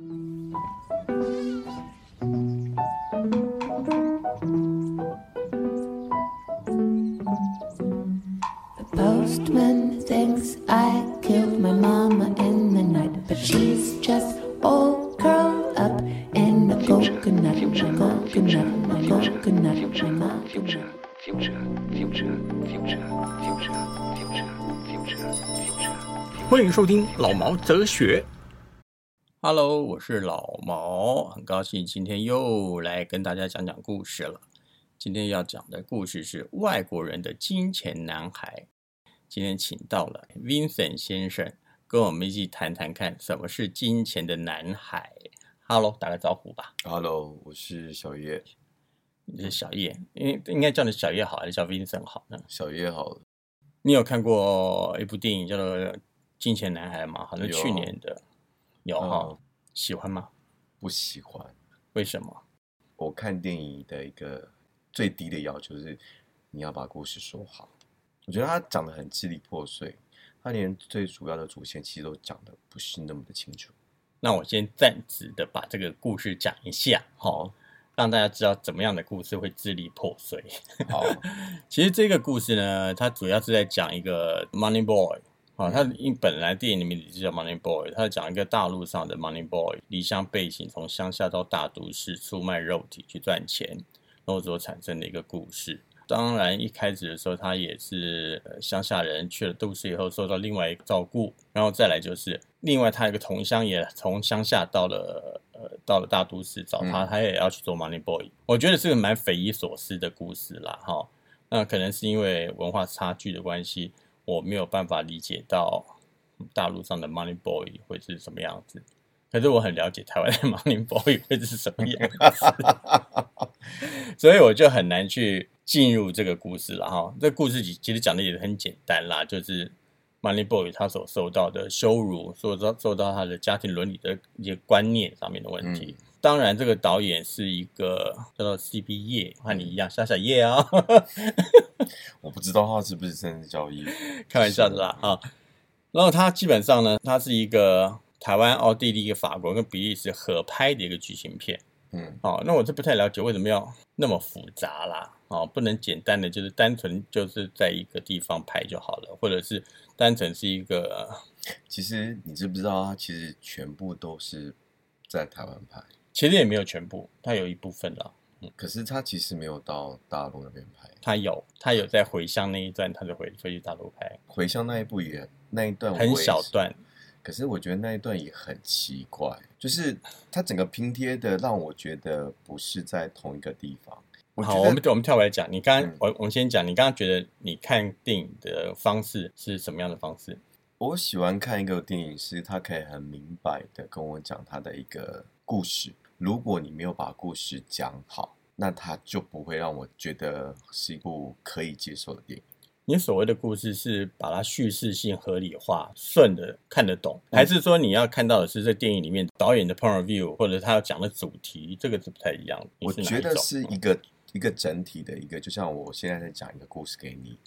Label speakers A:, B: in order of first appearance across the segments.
A: The postman thinks I killed my mama in the night, but she's just all curled up in a coconut, a coconut, a coconut, a coconut.
B: future, future, future, future, future, future, future.
C: 欢迎收听老毛哲学。Hello，我是老毛，很高兴今天又来跟大家讲讲故事了。今天要讲的故事是外国人的金钱男孩。今天请到了 Vincent 先生，跟我们一起谈谈看什么是金钱的男孩。Hello，打个招呼吧。
D: Hello，我是小叶，
C: 你是小叶，应应该叫你小叶好，还是叫 Vincent 好呢？
D: 小叶好了，
C: 你有看过一部电影叫做《金钱男孩》吗？好像去年的，有哈、
D: 嗯
C: 喜欢吗？
D: 不喜欢。
C: 为什么？
D: 我看电影的一个最低的要求是，你要把故事说好。我觉得他讲的很支离破碎，他连最主要的主线其实都讲的不是那么的清楚。
C: 那我先暂时的把这个故事讲一下，好，让大家知道怎么样的故事会支离破碎。
D: 好，
C: 其实这个故事呢，它主要是在讲一个 Money Boy 啊，他因本来电影里面就叫 Money Boy，他讲一个大陆上的 Money Boy 离乡背景，从乡下到大都市出卖肉体去赚钱，然后所产生的一个故事。当然，一开始的时候，他也是呃乡下人，去了都市以后受到另外一个照顾，然后再来就是另外他一个同乡也从乡下到了呃到了大都市找他，
D: 嗯
C: 他也要去做 Money Boy。我觉得是个蛮匪夷所思的故事啦，哈。那可能是因为文化差距的关系，我没有办法理解到大陆上的 Money Boy 会是什么样子。可是我很了解台湾的 Money Boy 会是什么样子，所以我就很难去进入这个故事了哈。这故事其其实讲的也很简单啦，就是 Money Boy 他所受到的羞辱，受到受到他的家庭伦理的一些观念上面的问题。当然，这个导演是一个叫做 CB 叶，和你一样小小叶啊、
D: 我不知道他是不是真的叫叶，
C: 开玩笑的啦啊。然后他基本上呢，他是一个台湾、奥地利、法国跟比利时合拍的一个剧情片。
D: 嗯，
C: 哦，那我是不太了解为什么要那么复杂啦。哦，不能简单的就是单纯就是在一个地方拍就好了，或者是单纯是一个
D: 其实你知不知道，他其实全部都是在台湾拍，
C: 其实也没有全部，它有一部分啦。
D: 可是他其实没有到大陆那边拍。
C: 他有，他有在回乡那一段，他就回飞去大陆拍，
D: 回乡那一部也那一段
C: 很小段。
D: 可是我觉得那一段也很奇怪，就是他整个拼贴的让我觉得不是在同一个地方。
C: 好，
D: 得
C: 我们我们跳回来讲，你刚刚、
D: 嗯
C: 我我们先讲，你刚刚觉得你看电影的方式是什么样的方式？
D: 我喜欢看一个电影，是他可以很明白的跟我讲他的一个故事。如果你没有把故事讲好，那他就不会让我觉得是一部可以接受的电影。
C: 你所谓的故事是把它叙事性合理化，顺的看得懂，
D: 嗯
C: 还是说你要看到的是这电影里面导演的 point of view，或者他要讲的主题，这个是不太一样的。
D: 我觉得
C: 是一种
D: 是一个一个整体的一个，就像我现在在讲一个故事给你，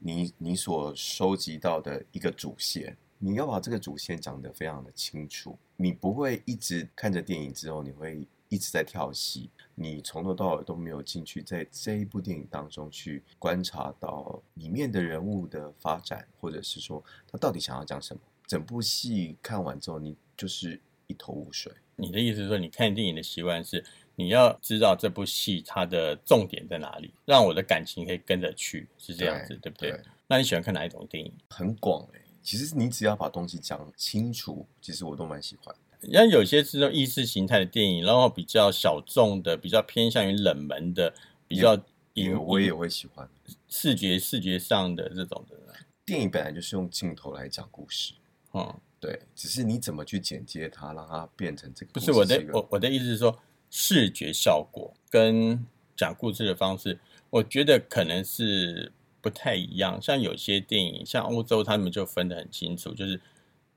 D: 你你所收集到的一个主线，你要把这个主线讲得非常的清楚，你不会一直看着电影之后，你会一直在跳戏，你从头到尾都没有进去在这一部电影当中去观察到里面的人物的发展，或者是说他到底想要讲什么。整部戏看完之后，你就是一头雾水。
C: 你的意思是说，你看电影的习惯是你要知道这部戏它的重点在哪里，让我的感情可以跟着去，是这样子，对不对？
D: 对
C: 那你喜欢看哪一种电影？
D: 很广哎、其实你只要把东西讲清楚，其实我都蛮喜欢。
C: 像有些是那种意识形态的电影，然后比较小众的，比较偏向于冷门的，比较
D: 也
C: 影
D: 我也会喜欢。
C: 视觉视觉上的这种的，
D: 电影本来就是用镜头来讲故事，
C: 嗯，
D: 对，只是你怎么去剪接它，让它变成这个
C: 不是我的我我的意思是说，视觉效果跟讲故事的方式，我觉得可能是不太一样。像有些电影，像欧洲他们就分得很清楚，就是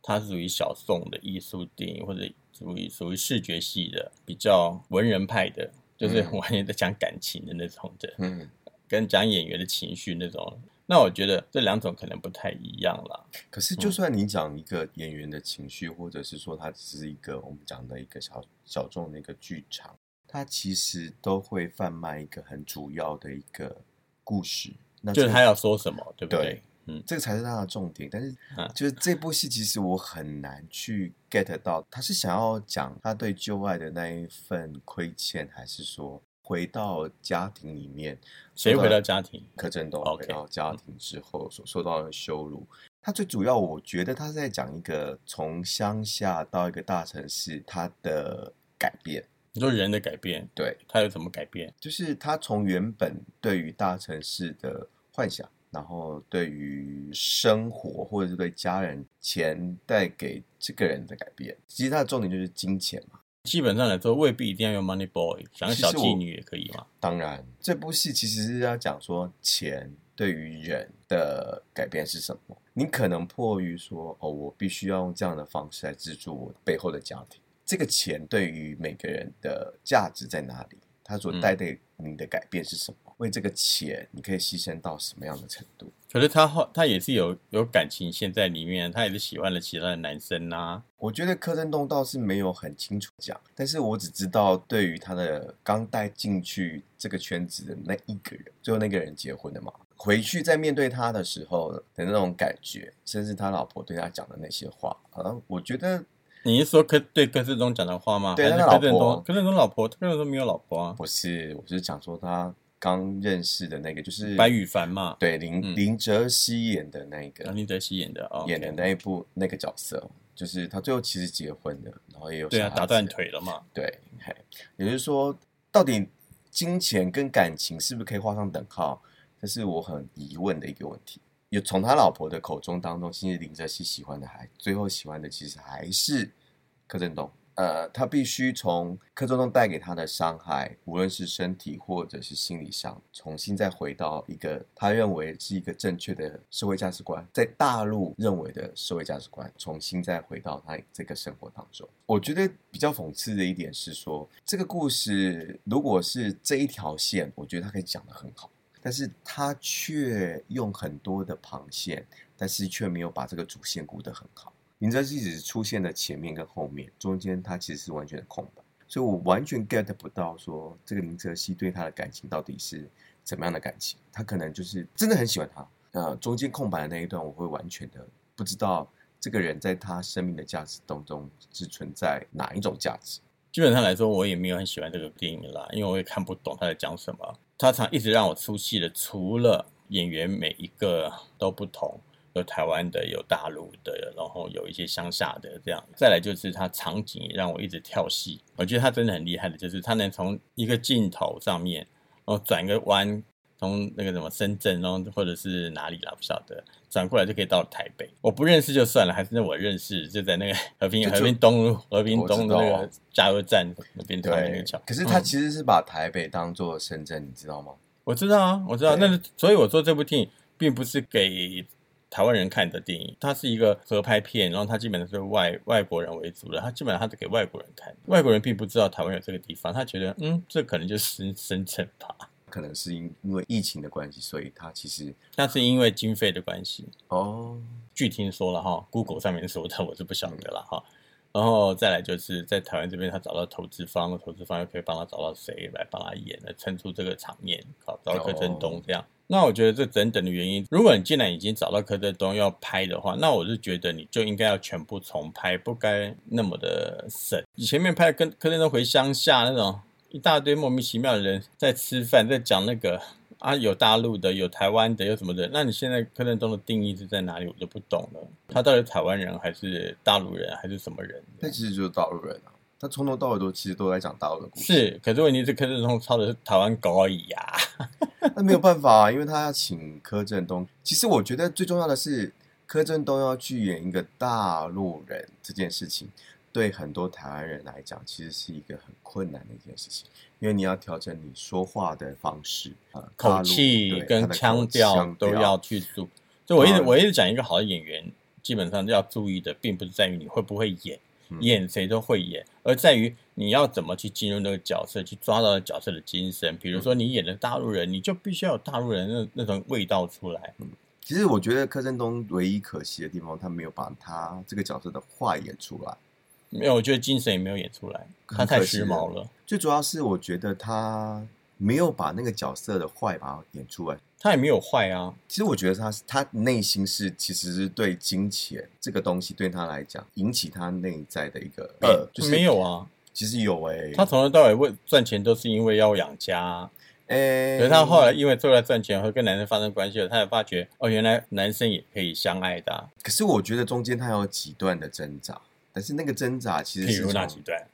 C: 它是属于小众的艺术电影，或者属于属于视觉系的，比较文人派的，就是
D: 嗯
C: 完全在讲感情的那种的。
D: 嗯，
C: 跟讲演员的情绪那种，那我觉得这两种可能不太一样啦。
D: 可是，就算你讲一个演员的情绪，或者是说它只是一个我们讲的一个小小众的一个剧场，它其实都会贩卖一个很主要的一个故事。那
C: 就是他要说什么，对不对？
D: 对
C: 嗯，
D: 这个才是他的重点。但是
C: 嗯，
D: 就是这部戏，其实我很难去 get 到，他是想要讲他对旧爱的那一份亏欠，还是说回到家庭里面，
C: 谁回到家庭？
D: 柯震东回到家庭之后所受到的羞辱。他最主要，我觉得他是在讲一个从乡下到一个大城市他的改变。
C: 你说人的改变，
D: 对，
C: 他有怎么改变？
D: 就是他从原本对于大城市的幻想，然后对于生活或者是对家人钱带给这个人的改变，其实他的重点就是金钱嘛。
C: 基本上来说，未必一定要用 Money Boy，想小妓女也可以嘛。
D: 当然，这部戏其实是要讲说钱对于人的改变是什么。你可能迫于说，哦，我必须要用这样的方式来资助我背后的家庭。这个钱对于每个人的价值在哪里？它所带给你的改变是什么？为这个钱，你可以牺牲到什么样的程度？
C: 可是他后他也是有有感情线在里面，他也是喜欢了其他的男生呐、
D: 我觉得柯震东倒是没有很清楚讲，但是我只知道对于他的刚带进去这个圈子的那一个人，最后那个人结婚了嘛，回去在面对他的时候的那种感觉，甚至他老婆对他讲的那些话，啊，我觉得
C: 你是说柯对柯震东讲的话吗？还是
D: 对他老婆
C: 柯震东？柯震东老婆，柯震东没有老婆啊，
D: 不是，我是讲说他刚认识的那个，就是
C: 白羽凡嘛，
D: 对林、
C: 嗯
D: 林哲熙演的那个、
C: 林哲熙演的哦，
D: 演的那一部那个角色，就是他最后其实结婚了，然后也有
C: 对啊，打断腿了嘛。
D: 对，嘿，也就是说，到底金钱跟感情是不是可以画上等号？这是我很疑问的一个问题。有从他老婆的口中当中，其实林哲熙喜欢的还最后喜欢的其实还是柯震东。呃，他必须从柯震东带给他的伤害，无论是身体或者是心理上，重新再回到一个他认为是一个正确的社会价值观，在大陆认为的社会价值观，重新再回到他这个生活当中。我觉得比较讽刺的一点是说，这个故事如果是这一条线，我觉得他可以讲得很好，但是他却用很多的旁线，但是却没有把这个主线顾得很好。林则徐只是出现了前面跟后面，中间他其实是完全的空白，所以我完全 get 不到说这个林哲熙对他的感情到底是怎么样的感情。他可能就是真的很喜欢他，呃，中间空白的那一段，我会完全的不知道这个人在他生命的价值当中是存在哪一种价值。
C: 基本上来说，我也没有很喜欢这个电影啦，因为我也看不懂他在讲什么。他常一直让我出戏的，除了演员每一个都不同，有台湾的，有大陆的，然后有一些乡下的这样。再来就是他场景让我一直跳戏。我觉得他真的很厉害的，就是他能从一个镜头上面，然后转个弯，从那个什么深圳，然后或者是哪里啦，不晓得，转过来就可以到台北。我不认识就算了，还是那我认识，就在那个和平
D: 就
C: 和平东路、和平东的那
D: 道
C: 个加油站那边穿那个
D: 对
C: 桥。，
D: 可是他
C: 嗯
D: 其实是把台北当做深圳，你知道吗？
C: 我知道啊，我知道。那所以我做这部电影并不是给台湾人看的电影，它是一个合拍片，然后它基本上是外外国人为主的，它基本上它是给外国人看。外国人并不知道台湾有这个地方，他觉得嗯，这可能就是深深圳吧。
D: 可能是因因为疫情的关系，所以他其实
C: 那是因为经费的关系，
D: 哦，
C: 据听说了哈，Google 上面说的，我是不晓得了哈。然后再来就是在台湾这边，他找到投资方，投资方又可以帮他找到谁来帮他演，来撑出这个场面，好找到柯震东这样。那我觉得这等等的原因，如果你既然已经找到柯震东要拍的话，那我是觉得你就应该要全部重拍，不该那么的省。你前面拍跟柯震东回乡下那种一大堆莫名其妙的人在吃饭，在讲那个啊，有大陆的，有台湾的，有什么的？那你现在柯震东的定义是在哪里？我就不懂了。他到底是台湾人还是大陆人还是什么人？
D: 那其实就是大陆人啊。他从头到尾都其实都在讲大陆的故事，
C: 是，可是问题是柯震东抄的是台湾狗而已呀、
D: 那没有办法啊，因为他要请柯震东。其实我觉得最重要的是，柯震东要去演一个大陆人这件事情，对很多台湾人来讲，其实是一个很困难的一件事情，因为你要调整你说话的方式，呃，
C: 口气跟腔调都要去注。就我一直
D: 嗯
C: 我一直讲，一个好的演员基本上要注意的，并不是在于你会不会演，演谁都会演，而在于你要怎么去进入那个角色，去抓到角色的精神。比如说你演的大陆人，你就必须要有大陆人那那种味道出来。
D: 其实我觉得柯震东唯一可惜的地方，他没有把他这个角色的话演出来。
C: 没有，我觉得精神也没有演出来，他太时髦了。
D: 最主要是我觉得他没有把那个角色的坏把它演出来。
C: 他也没有坏啊。
D: 其实我觉得他他内心是其实是对金钱这个东西对他来讲引起他内在的一个呃，就是
C: 没有啊。
D: 其实有哎、
C: 他从头到尾为赚钱都是因为要养家啊、
D: 哎、
C: 可是他后来因为做了赚钱和跟男生发生关系了，他也发觉哦，原来男生也可以相爱的啊、
D: 可是我觉得中间他有几段的挣扎，但是那个挣扎其实
C: 譬
D: 是
C: 那几段，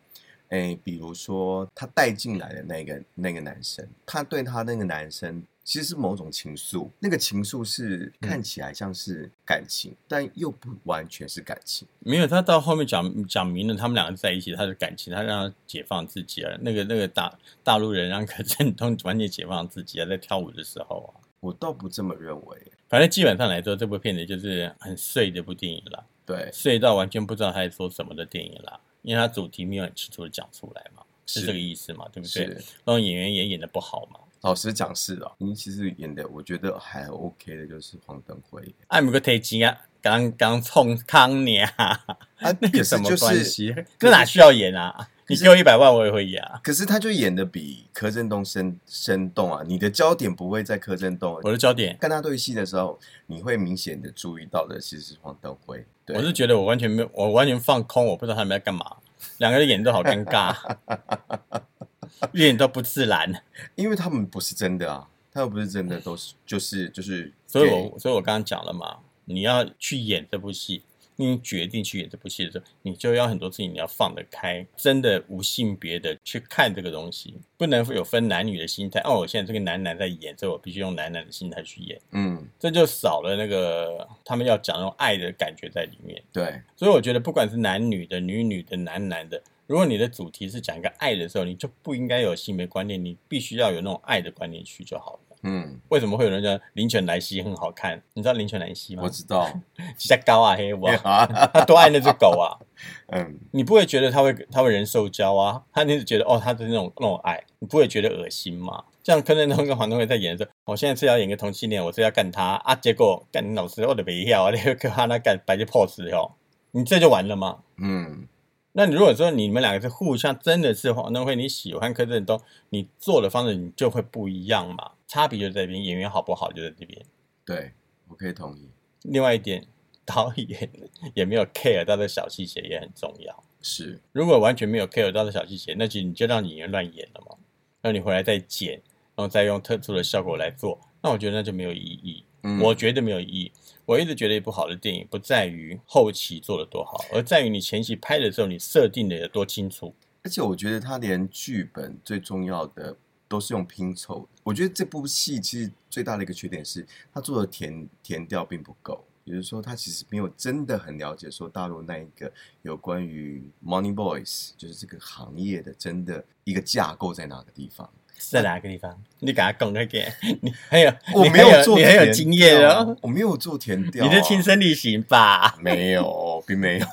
D: 哎，比如说他带进来的那个那个男生，他对他那个男生其实是某种情愫，那个情愫是
C: 嗯。
D: 看起来像是感情，但又不完全是感情。
C: 没有他到后面讲讲明了他们两个在一起，他的感情，他让他解放自己了。那个那个大大陆人让柯震东完全解放自己啊，在跳舞的时候啊，
D: 我倒不这么认为，
C: 反正基本上来说，这部片子就是很碎的一部电影啦，
D: 对，
C: 隧道完全不知道他在说什么的电影啦，因为他主题没有很清楚的讲出来嘛，是
D: 是
C: 这个意思嘛，对不对？然后演员也演的不好嘛，
D: 老实讲是的，您其实演的我觉得还 OK 的，就是黄登辉
C: 艾姆个提钱啊，刚刚冲康你啊，
D: 啊，
C: 那
D: 可是
C: 有什么
D: 就是
C: 关系？这哪需要演啊？你给我一百万，我也会演啊。
D: 可是他就演的比柯震东生生动啊！你的焦点不会在柯震东，
C: 我的焦点，
D: 跟他对戏的时候，你会明显的注意到的其实是黄登辉。对，
C: 我是觉得我完全没有，我完全放空，我不知道他们在干嘛。两个人演都好尴尬，一点都不自然。
D: 因为他们不是真的啊，他又不是真的，都是就是就是，
C: 所以我所以我刚刚讲了嘛，你要去演这部戏，你决定去演这部戏的时候，你就要很多事情你要放得开，真的无性别的去看这个东西，不能有分男女的心态。哦，我现在这个男男在演，所以我必须用男男的心态去演，
D: 嗯，
C: 这就少了那个他们要讲那种爱的感觉在里面。
D: 对，
C: 所以我觉得，不管是男女的、女女的、男男的，如果你的主题是讲一个爱的时候，你就不应该有性别观念，你必须要有那种爱的观念去就好了。
D: 嗯，
C: 为什么会有人讲林犬莱西很好看？你知道林犬莱西吗
D: 我？知道，
C: 比较高啊，黑我，
D: 啊，
C: 他多爱那只狗啊！
D: 嗯，
C: 你不会觉得他会他会人兽交啊？他你是觉得哦，他的那种那种爱，你不会觉得恶心吗？像柯震东跟黄东伟在演的时候，我现在是要演个同性恋，我是要干他啊，结果干你老师我的没要，你跟他那干摆些 pose 哟，你这就完了吗？
D: 嗯，
C: 那你如果说你们两个是互相真的是黄东辉，你喜欢柯震东，你做的方式你就会不一样嘛，差别就在这边，演员好不好就在这边。
D: 对，我可以同意，
C: 另外一点，导演也没有 care 到的小细节也很重要。
D: 是，
C: 如果完全没有 care 到的小细节，那其实你就让演员乱演了嘛。然后你回来再剪，然后再用特殊的效果来做，那我觉得那就没有意义。
D: 嗯
C: 我觉得没有意义。我一直觉得一部好的电影不在于后期做的多好，而在于你前期拍的时候你设定的有多清楚。
D: 而且我觉得他连剧本最重要的都是用拼凑。我觉得这部戏其实最大的一个缺点是，他做的填填调并不够，也就是说，他其实没有真的很了解说大陆那一个有关于 Money Boys 就是这个行业的真的一个架构在哪个地方。
C: 是在哪个地方？你给他讲那个，你很有，
D: 我没有做
C: 你很有经验
D: 调
C: 哦。
D: 我没有做填调、啊，
C: 你是亲身旅行吧？
D: 没有，并没有。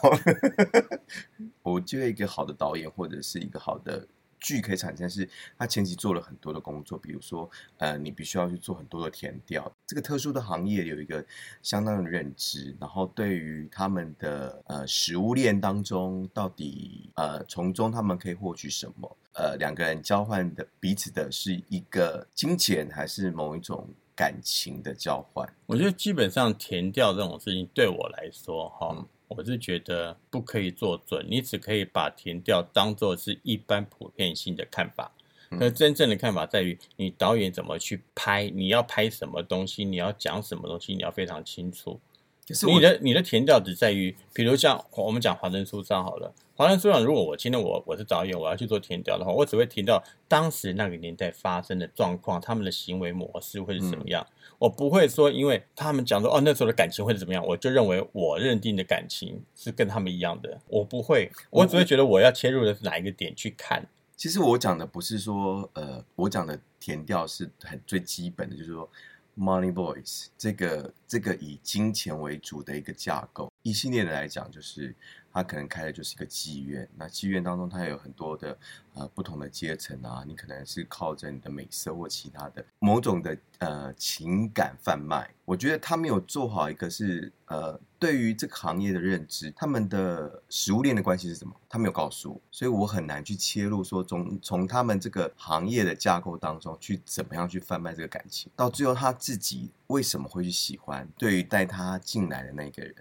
D: 我觉得一个好的导演或者是一个好的剧可以产生是，他前期做了很多的工作，比如说，呃，你必须要去做很多的填调。这个特殊的行业有一个相当的认知，然后对于他们的呃食物链当中，到底呃从中他们可以获取什么？呃，两个人交换的彼此的是一个金钱，还是某一种感情的交换？
C: 我觉得基本上填调这种事情对我来说，哈、
D: 嗯
C: 我是觉得不可以做准，你只可以把填调当做是一般普遍性的看法。
D: 嗯
C: 可真正的看法在于你导演怎么去拍，你要拍什么东西，你要讲什么东西，你要非常清楚。
D: 可是
C: 你的你的填调只在于，比如像我们讲华灯初上好了，华灯初上，如果我今天我我是导演，我要去做填调的话，我只会填到当时那个年代发生的状况，他们的行为模式会是什么样。我不会说，因为他们讲说哦那时候的感情会是怎么样，我就认为我认定的感情是跟他们一样的。我不会，我只会觉得我要切入的是哪一个点去看。
D: 其实我讲的不是说，呃，我讲的填调是很最基本的，就是说，Money Boys 这个这个以金钱为主的一个架构，一系列的来讲，就是他可能开的就是一个妓院，那妓院当中它有很多的呃不同的阶层啊，你可能是靠着你的美色或其他的某种的呃情感贩卖。我觉得他没有做好一个是呃对于这个行业的认知，他们的食物链的关系是什么？他没有告诉我，所以我很难去切入说从从他们这个行业的架构当中去怎么样去贩卖这个感情，到最后他自己为什么会去喜欢？对于带他进来的那个人。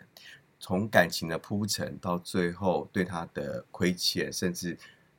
D: 从感情的铺陈到最后对他的亏欠，甚至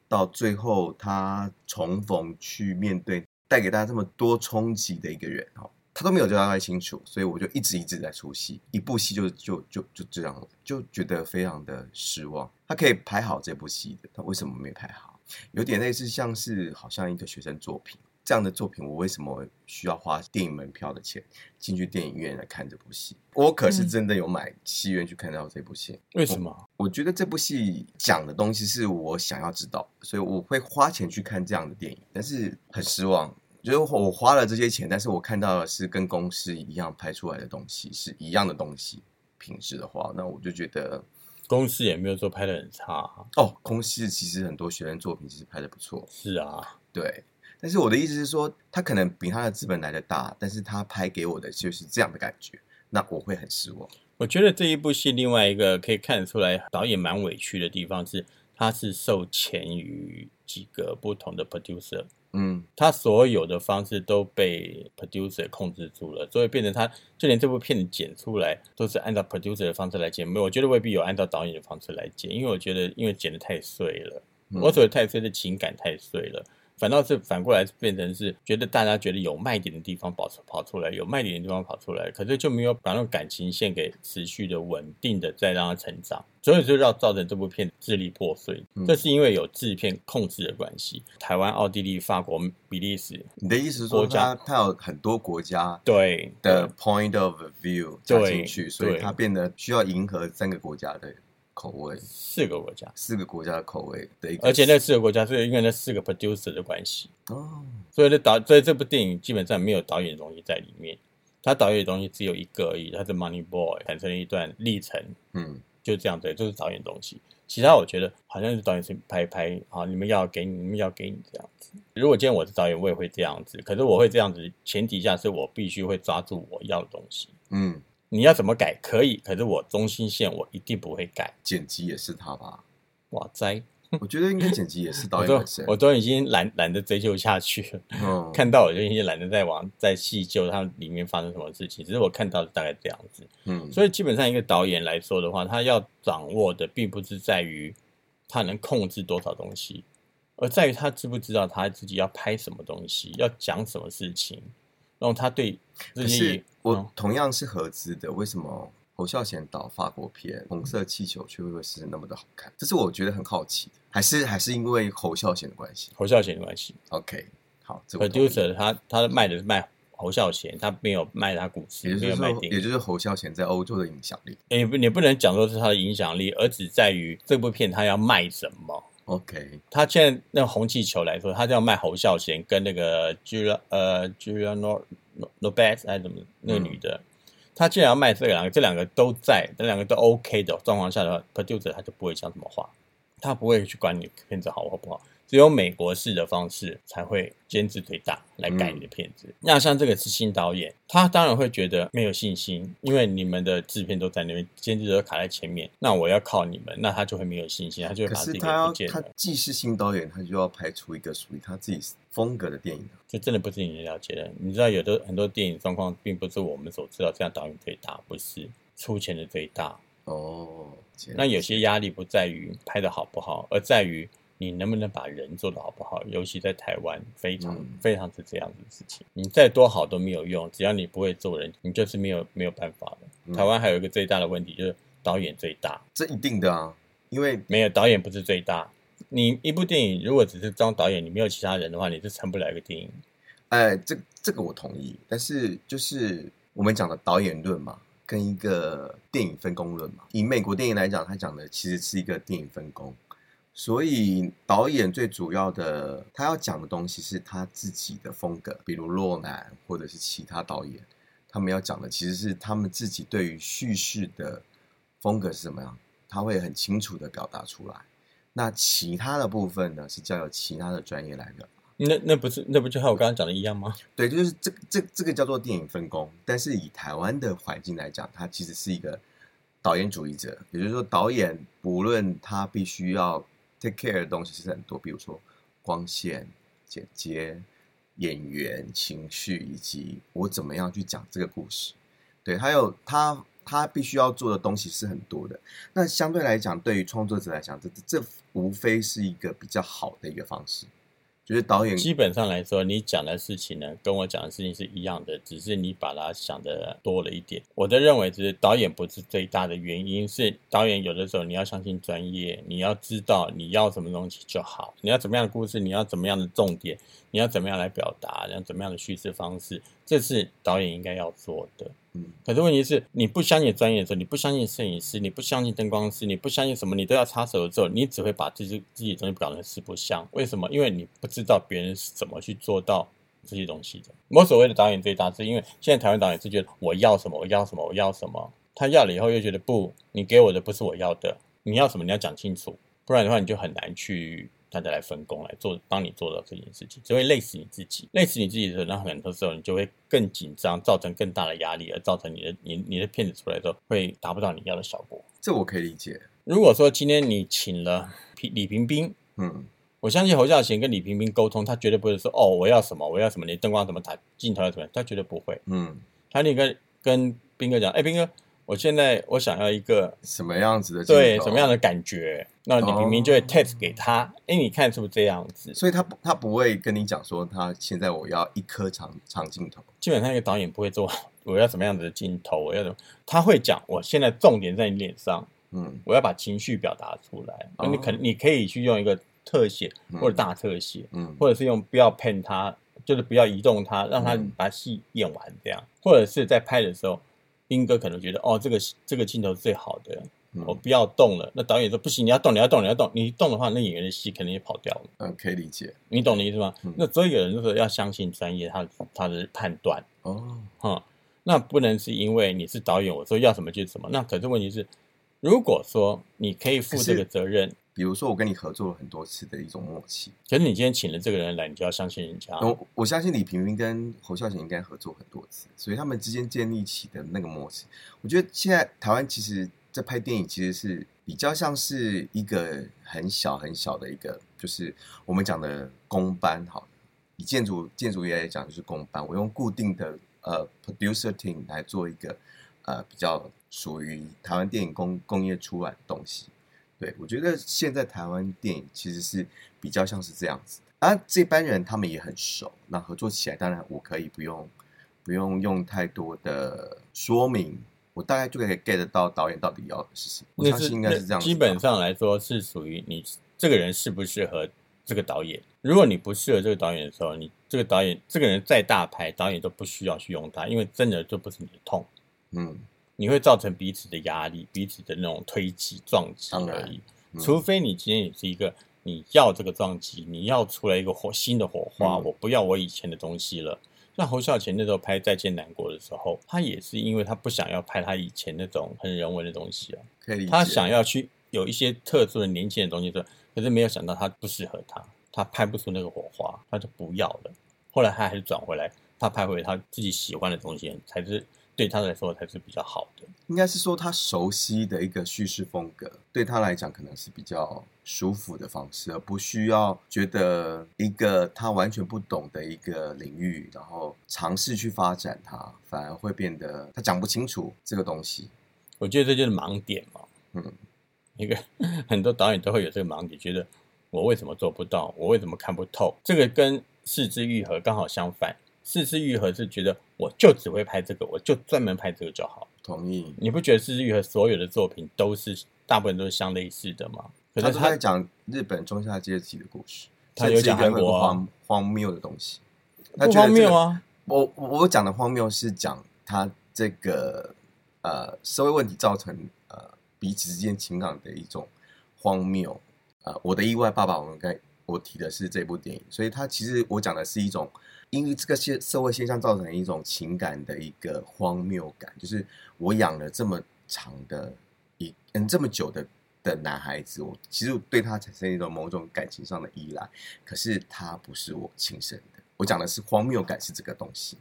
D: 到最后他重逢去面对带给大家这么多冲击的一个人哦，他都没有交代清楚，所以我就一直一直在出戏，一部戏就就就就这样，就觉得非常的失望。他可以拍好这部戏的，他为什么没拍好？有点类似像是好像一个学生作品。这样的作品，我为什么需要花电影门票的钱进去电影院来看这部戏？我可是真的有买戏院去看到这部戏。
C: 为什么？
D: 我觉得这部戏讲的东西是我想要知道，所以我会花钱去看这样的电影。但是很失望，就是我花了这些钱，但是我看到的是跟公司一样拍出来的东西，是一样的东西品质的话，那我就觉得
C: 公司也没有说拍的很差
D: 哦。公司其实很多学生作品其实拍的不错。
C: 是啊，
D: 对。但是我的意思是说，他可能比他的资本来的大，但是他拍给我的就是这样的感觉，那我会很失望。
C: 我觉得这一部戏另外一个可以看得出来，导演蛮委屈的地方是，他是受钱于几个不同的 producer，
D: 嗯，
C: 他所有的方式都被 producer 控制住了，所以变成他就连这部片子剪出来都是按照 producer 的方式来剪，没有，我觉得未必有按照导演的方式来剪，因为我觉得因为剪的太碎了，我所谓太碎的情感太碎了。反倒是反过来变成是觉得大家觉得有卖点的地方跑出跑出来，有卖点的地方跑出来，可是就没有把那种感情线给持续的稳定的再让它成长，所以就要造成这部片支离破碎。这是因为有制片控制的关系，台湾、奥地利、法国、比利时。
D: 你的意思是说，它它有很多国家
C: 对
D: 的 point of view 加进去，所以它变得需要迎合三个国家的。口味。
C: 四个国家，
D: 四个国家的口味的一个，
C: 而且那四个国家是因为那四个 producer 的关系
D: 哦，
C: 所以这导所以这部电影基本上没有导演的东西在里面，他导演的东西只有一个而已，他是 Money Boy 产生了一段历程，
D: 嗯，
C: 就这样子，就是导演东西，其他我觉得好像是导演是拍拍啊，你们要给你们要给你这样子，如果今天我是导演，我也会这样子，可是我会这样子，前提下是我必须会抓住我要的东西，
D: 嗯。
C: 你要怎么改可以，可是我中心线我一定不会改。
D: 剪辑也是他吧？
C: 哇塞！
D: 我觉得应该剪辑也是导演本身。
C: 我都已经懒懒得追究下去了。嗯，看到我就已经懒得再往再细究它里面发生什么事情。只是我看到大概这样子。
D: 嗯，
C: 所以基本上一个导演来说的话，他要掌握的并不是在于他能控制多少东西，而在于他知不知道他自己要拍什么东西，要讲什么事情，然后他对自己。
D: 我同样是合资的，为什么侯孝贤导法国片《红色气球》却会是那么的好看？这是我觉得很好奇的，还是还是因为侯孝贤的关系？
C: 侯孝贤的关系。
D: OK，好
C: ，Producer 他他卖的是卖侯孝贤，他没有卖他股市，没有卖电
D: 影，也就是侯孝贤在欧洲的影响力。
C: 你不你不能讲说是他的影响力，而只在于这部片他要卖什么
D: ？OK，
C: 他现在那红气球来说，他就要卖侯孝贤跟那个 Julia 呃 Julia。No no bad 还是怎么？那个女的，他既然要卖这两个，这两个都在，这两个都 OK 的状况下的话，producer 他就不会讲什么话，他不会去管你片子好或不好。只有美国式的方式才会监制最大来改你的片子。那像这个是新导演，他当然会觉得没有信心，因为你们的制片都在那边，监制都卡在前面。那我要靠你们，那他就会没有信心，他就会把自己给不见
D: 了。他既是新导演，他就要拍出一个属于他自己风格的电影。
C: 这真的不是你了解的。你知道，有的很多电影状况，并不是我们所知道这样导演最大，不是出钱的最大
D: 哦。
C: 那有些压力不在于拍的好不好，而在于。你能不能把人做的好不好？尤其在台湾，非常非常是这样子的事情。你再多好都没有用，只要你不会做人，你就是没有没有办法的。台湾还有一个最大的问题就是导演最大，
D: 这一定的啊，因为
C: 没有导演不是最大。你一部电影如果只是当导演，你没有其他人的话，你是成不了一个电影。
D: 哎，这这个我同意，但是就是我们讲的导演论嘛，跟一个电影分工论嘛。以美国电影来讲，他讲的其实是一个电影分工。所以导演最主要的，他要讲的东西是他自己的风格，比如洛南或者是其他导演，他们要讲的其实是他们自己对于叙事的风格是什么样，他会很清楚的表达出来。那其他的部分呢，是交由其他的专业来表达。
C: 那那不是那不就和我刚刚讲的一样吗？
D: 对，就是这这这个叫做电影分工，但是以台湾的环境来讲，它其实是一个导演主义者，也就是说，导演不论他必须要 take care 的东西其实很多，比如说光线、剪接、演员、情绪，以及我怎么样去讲这个故事。对，还有他他必须要做的东西是很多的。那相对来讲，对于创作者来讲，这这无非是一个比较好的一个方式。就是导演
C: 基本上来说，你讲的事情呢，跟我讲的事情是一样的，只是你把它想的多了一点。我的认为，是导演不是最大的原因，是导演有的时候你要相信专业，你要知道你要什么东西就好，你要怎么样的故事，你要怎么样的重点，你要怎么样来表达，你要怎么样的叙事方式，这是导演应该要做的。可是问题是，你不相信专业的时候，你不相信摄影师，你不相信灯光师，你不相信什么，你都要插手的时候，你只会把自己自己东西搞成四不像。为什么？因为你不知道别人是怎么去做到这些东西的。我所谓的导演最大，是因为现在台湾导演是觉得我要什么，我要什么，我要什么，他要了以后又觉得不，你给我的不是我要的，你要什么你要讲清楚，不然的话你就很难去。大家来分工来做，帮你做到这件事情，只会累死你自己，累死你自己的时候，然后很多时候你就会更紧张，造成更大的压力，而造成你的你你的片子出来之后会达不到你要的效果。
D: 这我可以理解。
C: 如果说今天你请了李李平冰，
D: 嗯，
C: 我相信侯孝贤跟李平冰沟通，他绝对不会说哦我要什么我要什么，你灯光怎么打，镜头要怎么样，他绝对不会。
D: 嗯，
C: 他那个跟斌哥讲，哎，斌哥。我现在我想要一个
D: 什么样子的
C: 对什么样的感觉？那你明明就会 test 给他，哎，你看是不是这样子？
D: 所以他不他不会跟你讲说，他现在我要一颗长长镜头。
C: 基本上一个导演不会做 我要什么样子的镜头，我要什么？他会讲我现在重点在你脸上，
D: 嗯，
C: 我要把情绪表达出来。你可你可以去用一个特写或者大特写，
D: 嗯，
C: 或者是用不要骗他，就是不要移动他，让他把戏演完这样，或者是在拍的时候。兵哥可能觉得哦，这个这个镜头是最好的，我不要动了。那导演说不行，你要动，你要动，你要动。你动的话，那演员的戏肯定也跑掉了。
D: 嗯，可以理解。
C: 你懂的意思吗？那所以有人就说要相信专业，他他的判断。
D: 哦，
C: 哈，那不能是因为你是导演，我说要什么就是什么。那可是问题是，如果说你可以负这个责任。
D: 比如说，我跟你合作了很多次的一种默契。
C: 可是你今天请了这个人来，你就要相信人家。
D: 我我相信李平平跟侯孝贤应该合作很多次，所以他们之间建立起的那个默契，我觉得现在台湾其实，在拍电影其实是比较像是一个很小很小的一个，就是我们讲的公班。好，以建筑建筑业来讲，就是公班。我用固定的呃 producer team 来做一个呃比较属于台湾电影工工业出来的东西。对，我觉得现在台湾电影其实是比较像是这样子，啊，这班人他们也很熟，那合作起来，当然我可以不用不用用太多的说明，我大概就可以 get 到导演到底要的是什么。我相信应该是这样。
C: 基本上来说是属于你这个人适不适合这个导演。如果你不适合这个导演的时候，你这个导演这个人再大牌，导演都不需要去用他，因为真的就不是你的痛。
D: 嗯。
C: 你会造成彼此的压力，彼此的那种推挤撞击而已。除非你今天也是一个你要这个撞击，你要出来一个火新的火花，我不要我以前的东西了。像侯孝贤那时候拍《再见南国》的时候，他也是因为他不想要拍他以前那种很人文的东西啊，他想要去有一些特殊的年轻的东西的，可是没有想到他不适合他，他拍不出那个火花，他就不要了。后来他还是转回来，他拍回他自己喜欢的东西才是。对他来说才是比较好的，
D: 应该是说他熟悉的一个叙事风格，对他来讲可能是比较舒服的方式，而不需要觉得一个他完全不懂的一个领域，然后尝试去发展它，反而会变得他讲不清楚这个东西。
C: 我觉得这就是盲点嘛。
D: 嗯，
C: 一个 很多导演都会有这个盲点，觉得我为什么做不到，我为什么看不透？这个跟四肢愈合刚好相反。四肢愈合是觉得我就只会拍这个，我就专门拍这个就好。
D: 同意。
C: 你不觉得四肢愈合所有的作品都是大部分都是相类似的吗？
D: 可是他在讲日本中下阶级的故事，
C: 他有讲韩国
D: 荒荒谬的东西。
C: 不荒谬啊！
D: 我我讲的荒谬是讲他这个呃社会问题造成呃彼此之间情感的一种荒谬。呃，我的意外爸爸，我们该我提的是这部电影，所以他其实我讲的是一种。因为这个现社会现象造成一种情感的一个荒谬感，就是我养了这么长的一嗯这么久的的男孩子，我其实对他产生一种某种感情上的依赖，可是他不是我亲生的。我讲的是荒谬感是这个东西。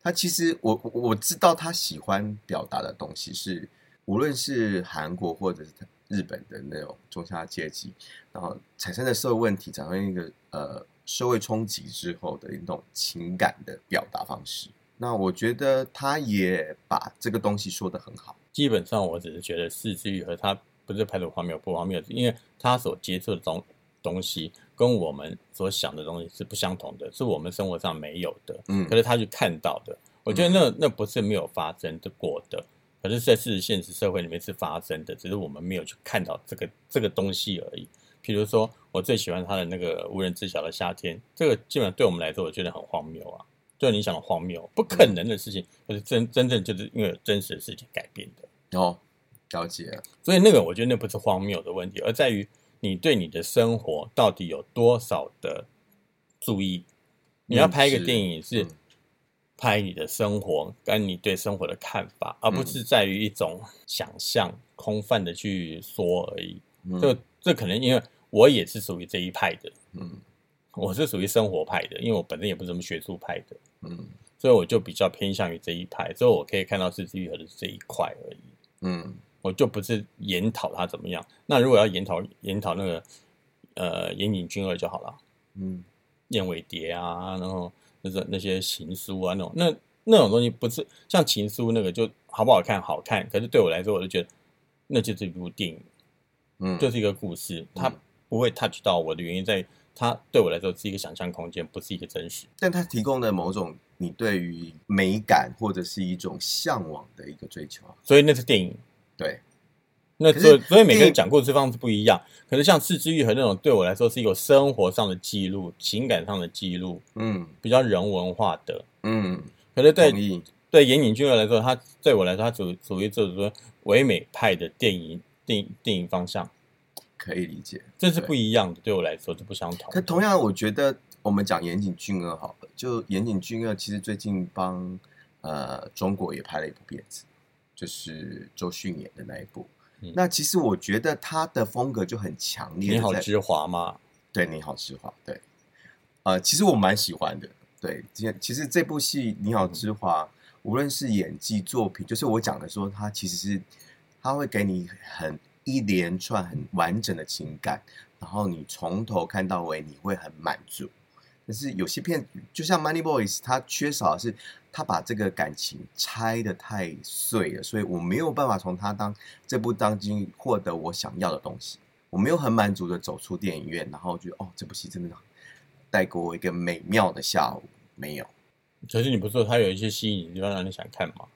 D: 他其实我我我知道他喜欢表达的东西是，无论是韩国或者是日本的那种中下阶级，然后产生的社会问题，产生一个呃社会冲击之后的一种情感的表达方式。那我觉得他也把这个东西说得很好。
C: 基本上我只是觉得四之愈合他不是拍的荒谬不荒谬，因为他所接触的东东西跟我们所想的东西是不相同的，是我们生活上没有的。
D: 嗯
C: 可是他去看到的，我觉得那那不是没有发生的过的，可是在事实现实社会里面是发生的，只是我们没有去看到这个这个东西而已。比如说，我最喜欢他的那个无人知晓的夏天，这个基本上对我们来说，我觉得很荒谬啊，就你想的荒谬，不可能的事情，可是真真正就是因为有真实的事情改变的。
D: 哦，了解了。
C: 所以那个我觉得那不是荒谬的问题，而在于你对你的生活到底有多少的注意。你要拍一个
D: 是
C: 电影是
D: 嗯
C: 拍你的生活跟你对生活的看法，而不是在于一种想象、空泛的去说而已。
D: 嗯
C: 这这可能因为我也是属于这一派的，
D: 嗯。
C: 我是属于生活派的，因为我本身也不是什么学术派的，
D: 嗯。
C: 所以我就比较偏向于这一派，所以我可以看到四之愈合的这一块而已。
D: 嗯。
C: 我就不是研讨他怎么样。那如果要研讨研讨那个呃岩井俊二就好了，
D: 嗯。
C: 燕尾蝶啊，然后那种那些情书啊那种，那那种东西不是像情书那个就好不好看好看，可是对我来说，我就觉得那就是一部电影，
D: 嗯，
C: 就是一个故事，它
D: 嗯
C: 不会 touch 到我的原因在于它对我来说是一个想象空间，不是一个真实。
D: 但它提供的某种你对于美感或者是一种向往的一个追求啊。
C: 所以那是电影，
D: 对，
C: 那所以所以每个人讲故事方式不一样。可是像《四之愈合》那种，对我来说是一个生活上的记录、情感上的记录，
D: 嗯
C: 比较人文化的。
D: 嗯，
C: 可是对。对岩井俊二来说，他对我来说，他属属于这种说唯美派的电影电影电影方向，
D: 可以理解，
C: 这是不一样的，对我来说是不相同。
D: 可同样，我觉得我们讲岩井俊二好了，就岩井俊二其实最近帮呃中国也拍了一部片子，就是周迅演的那一部。
C: 嗯
D: 那其实我觉得他的风格就很强烈。
C: 你好之华吗，
D: 对，你好，之华，对，呃，其实我蛮喜欢的。对，其其实这部戏《你好，之华》，无论是演技作品，就是我讲的说，他其实是他会给你很一连串很完整的情感，然后你从头看到尾，你会很满足。但是有些片，就像《Money Boys》，它缺少的是他把这个感情拆的太碎了，所以我没有办法从他当这部当今获得我想要的东西。我没有很满足的走出电影院，然后觉得哦，这部戏真的带给我一个美妙的下午。没有，
C: 可是你不是说他有一些吸引你地方让你想看吗？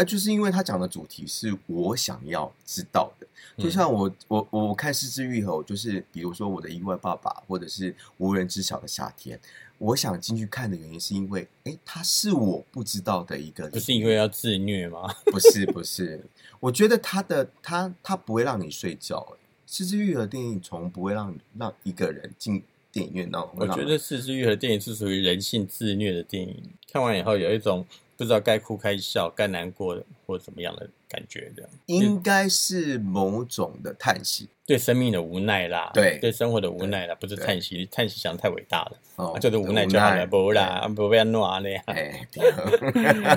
D: 那、就是因为他讲的主题是我想要知道的。
C: 嗯
D: 就像我我我看《失之愈合》，就是比如说我的意外爸爸，或者是无人知晓的夏天，我想进去看的原因是因为，哎，他是我不知道的一个，
C: 不是因为要自虐吗？
D: 不是不是，我觉得他的他他不会让你睡觉。哎，《失之愈合》电影从不会让让一个人进电影院，然后
C: 我觉得《四之愈合》电影是属于人性自虐的电影，看完以后有一种不知道该哭该笑、该难过或怎么样的感觉的，
D: 应该是某种的叹息
C: 对生命的无奈啦，
D: 对
C: 对生活的无奈啦，不是
D: 对
C: 叹息，叹息想得太伟大了，就是无奈就好了，不啦，不要弄啊那样。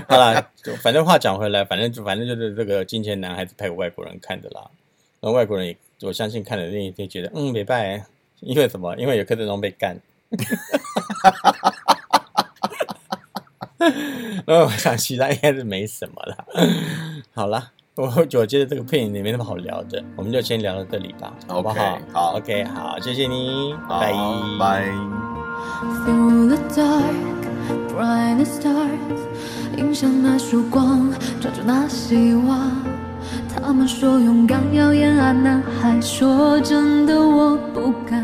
C: 好啦，反正话讲回来，反正就反正就是这个金钱男孩》子拍给外国人看的啦。那外国人也我相信看了那一天觉得嗯没拜，因为什么？因为有柯震东被干。那我想其他应该是没什么了。好了，我我觉得这个片也没那么好聊的，我们就先聊到这里吧，好不好
D: 好
C: ？OK，好，谢谢你，拜
D: 拜。
A: Through the dark, bright stars，那束光，抓住那希望。他们说勇敢要演啊，男孩说真的我不敢。